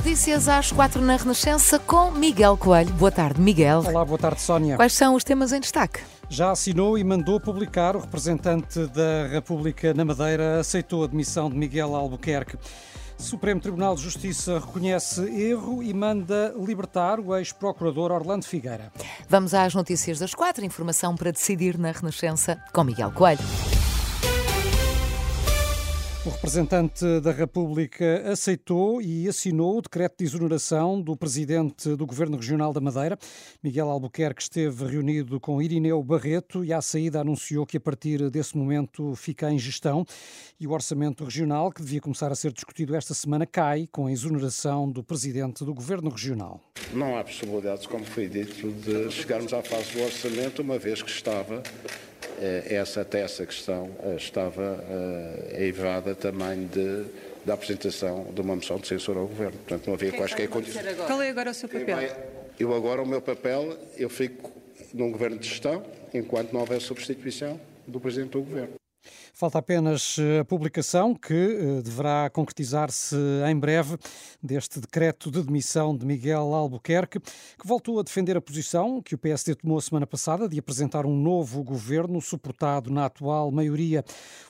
Notícias às quatro na Renascença com Miguel Coelho. Boa tarde, Miguel. Olá, boa tarde, Sónia. Quais são os temas em destaque? Já assinou e mandou publicar. O representante da República na Madeira aceitou a demissão de Miguel Albuquerque. Supremo Tribunal de Justiça reconhece erro e manda libertar o ex-procurador Orlando Figueira. Vamos às notícias das quatro. Informação para decidir na Renascença com Miguel Coelho. O representante da República aceitou e assinou o decreto de exoneração do presidente do Governo Regional da Madeira. Miguel Albuquerque esteve reunido com Irineu Barreto e à saída anunciou que a partir desse momento fica em gestão e o orçamento regional, que devia começar a ser discutido esta semana, cai com a exoneração do presidente do Governo Regional. Não há possibilidades, como foi dito, de chegarmos à fase do orçamento, uma vez que estava essa, até essa questão eh, estava evada também de, da apresentação de uma moção de censura ao Governo. Portanto, não havia quaisquer condições. Qual é agora o seu papel? Eu agora, o meu papel, eu fico num Governo de gestão, enquanto não houver substituição do Presidente do Governo. Falta apenas eh, a publicação, que eh, deverá concretizar-se em breve, deste decreto de demissão de Miguel Albuquerque, que voltou a defender a posição que o PSD tomou a semana passada de apresentar um novo governo suportado na atual maioria.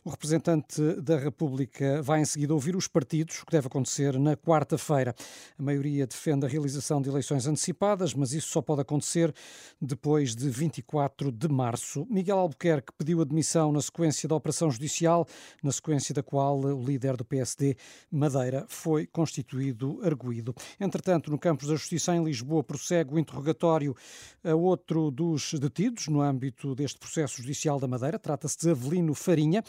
O representante da República vai em seguida ouvir os partidos, o que deve acontecer na quarta-feira. A maioria defende a realização de eleições antecipadas, mas isso só pode acontecer depois de 24 de março. Miguel Albuquerque pediu a demissão na sequência da operação judicial, na sequência da qual o líder do PSD, Madeira, foi constituído arguído. Entretanto, no Campos da Justiça em Lisboa prossegue o interrogatório a outro dos detidos no âmbito deste processo judicial da Madeira. Trata-se de Avelino Farinha,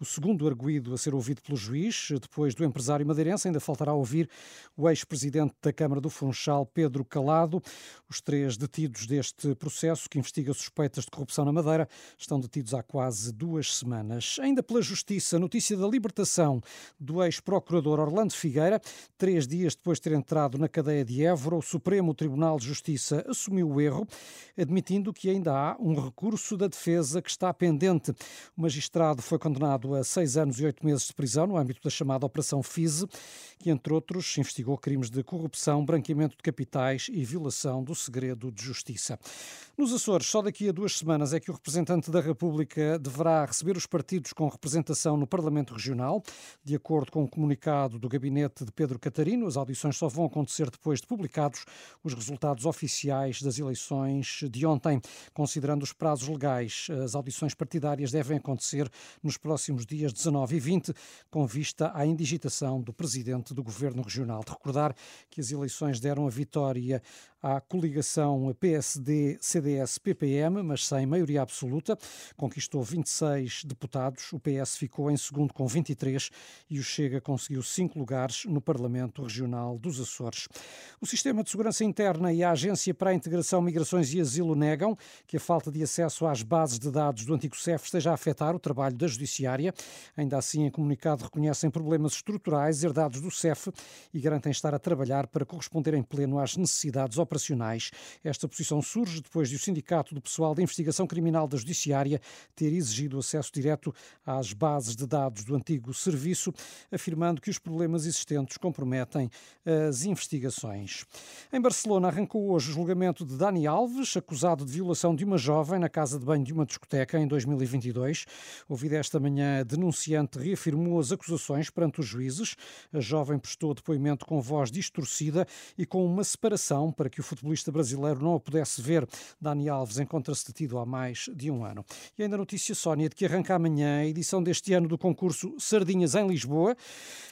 o segundo arguído a ser ouvido pelo juiz. Depois do empresário madeirense, ainda faltará ouvir o ex-presidente da Câmara do Funchal, Pedro Calado. Os três detidos deste processo, que investiga suspeitas de corrupção na Madeira, estão detidos há quase duas semanas. Ainda pela Justiça, notícia da libertação do ex-procurador Orlando Figueira. Três dias depois de ter entrado na cadeia de Évora, o Supremo Tribunal de Justiça assumiu o erro, admitindo que ainda há um recurso da defesa que está pendente. O magistrado foi condenado a seis anos e oito meses de prisão no âmbito da chamada Operação FISE, que, entre outros, investigou crimes de corrupção, branqueamento de capitais e violação do segredo de justiça. Nos Açores, só daqui a duas semanas é que o representante da República deverá receber os partidos com representação no Parlamento Regional. De acordo com o comunicado do gabinete de Pedro Catarino, as audições só vão acontecer depois de publicados os resultados oficiais das eleições de ontem. Considerando os prazos legais, as audições partidárias devem acontecer nos próximos dias 19 e 20, com vista à indigitação do presidente do Governo Regional. De recordar que as eleições deram a vitória à coligação PSD-CDS-PPM, mas sem maioria absoluta. Conquistou 26 deputados, o PS ficou em segundo com 23 e o Chega conseguiu cinco lugares no Parlamento Regional dos Açores. O Sistema de Segurança Interna e a Agência para a Integração, Migrações e Asilo negam que a falta de acesso às bases de dados do antigo CEF esteja a afetar o trabalho da Judiciária. Ainda assim, em comunicado, reconhecem problemas estruturais herdados do CEF e garantem estar a trabalhar para corresponder em pleno às necessidades operacionais. Esta posição surge depois de o Sindicato do Pessoal de Investigação Criminal da Judiciária ter exigido acesso direto às bases de dados do antigo serviço, afirmando que os problemas existentes comprometem as investigações. Em Barcelona arrancou hoje o julgamento de Dani Alves, acusado de violação de uma jovem na casa de banho de uma discoteca em 2022. Ouvida esta manhã, a denunciante reafirmou as acusações perante os juízes. A jovem prestou depoimento com voz distorcida e com uma separação para que o futebolista brasileiro não a pudesse ver. Dani Alves encontra-se detido há mais de um ano. E ainda notícia, Sónia, de que arranca amanhã a edição deste ano do concurso Sardinhas em Lisboa.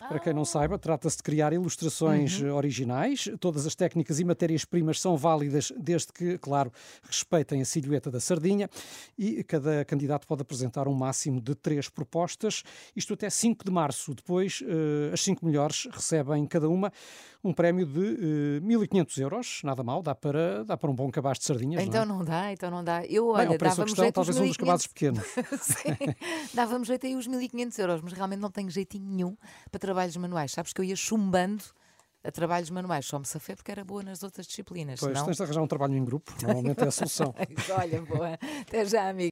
Para quem não saiba, trata-se de criar ilustrações uhum. originais. Todas as técnicas e matérias-primas são válidas, desde que, claro, respeitem a silhueta da sardinha. E cada candidato pode apresentar um máximo de três propostas, isto até 5 de março. Depois, uh, as cinco melhores recebem cada uma um prémio de uh, eh, 1.500 euros. Nada mal, dá para, dá para um bom cabaz de sardinhas. Então não, é? não dá, então não dá. Eu, olha, Bem, dava-me questão, jeito talvez um dos cabazes pequenos. dava-me jeito aí os 1.500 euros, mas realmente não tenho jeitinho nenhum para trabalhos manuais. Sabes que eu ia chumbando a trabalhos manuais só me safei porque era boa nas outras disciplinas. Pois, não? tens de arranjar um trabalho em grupo, normalmente é a solução. Olha, boa. Até já, amigo.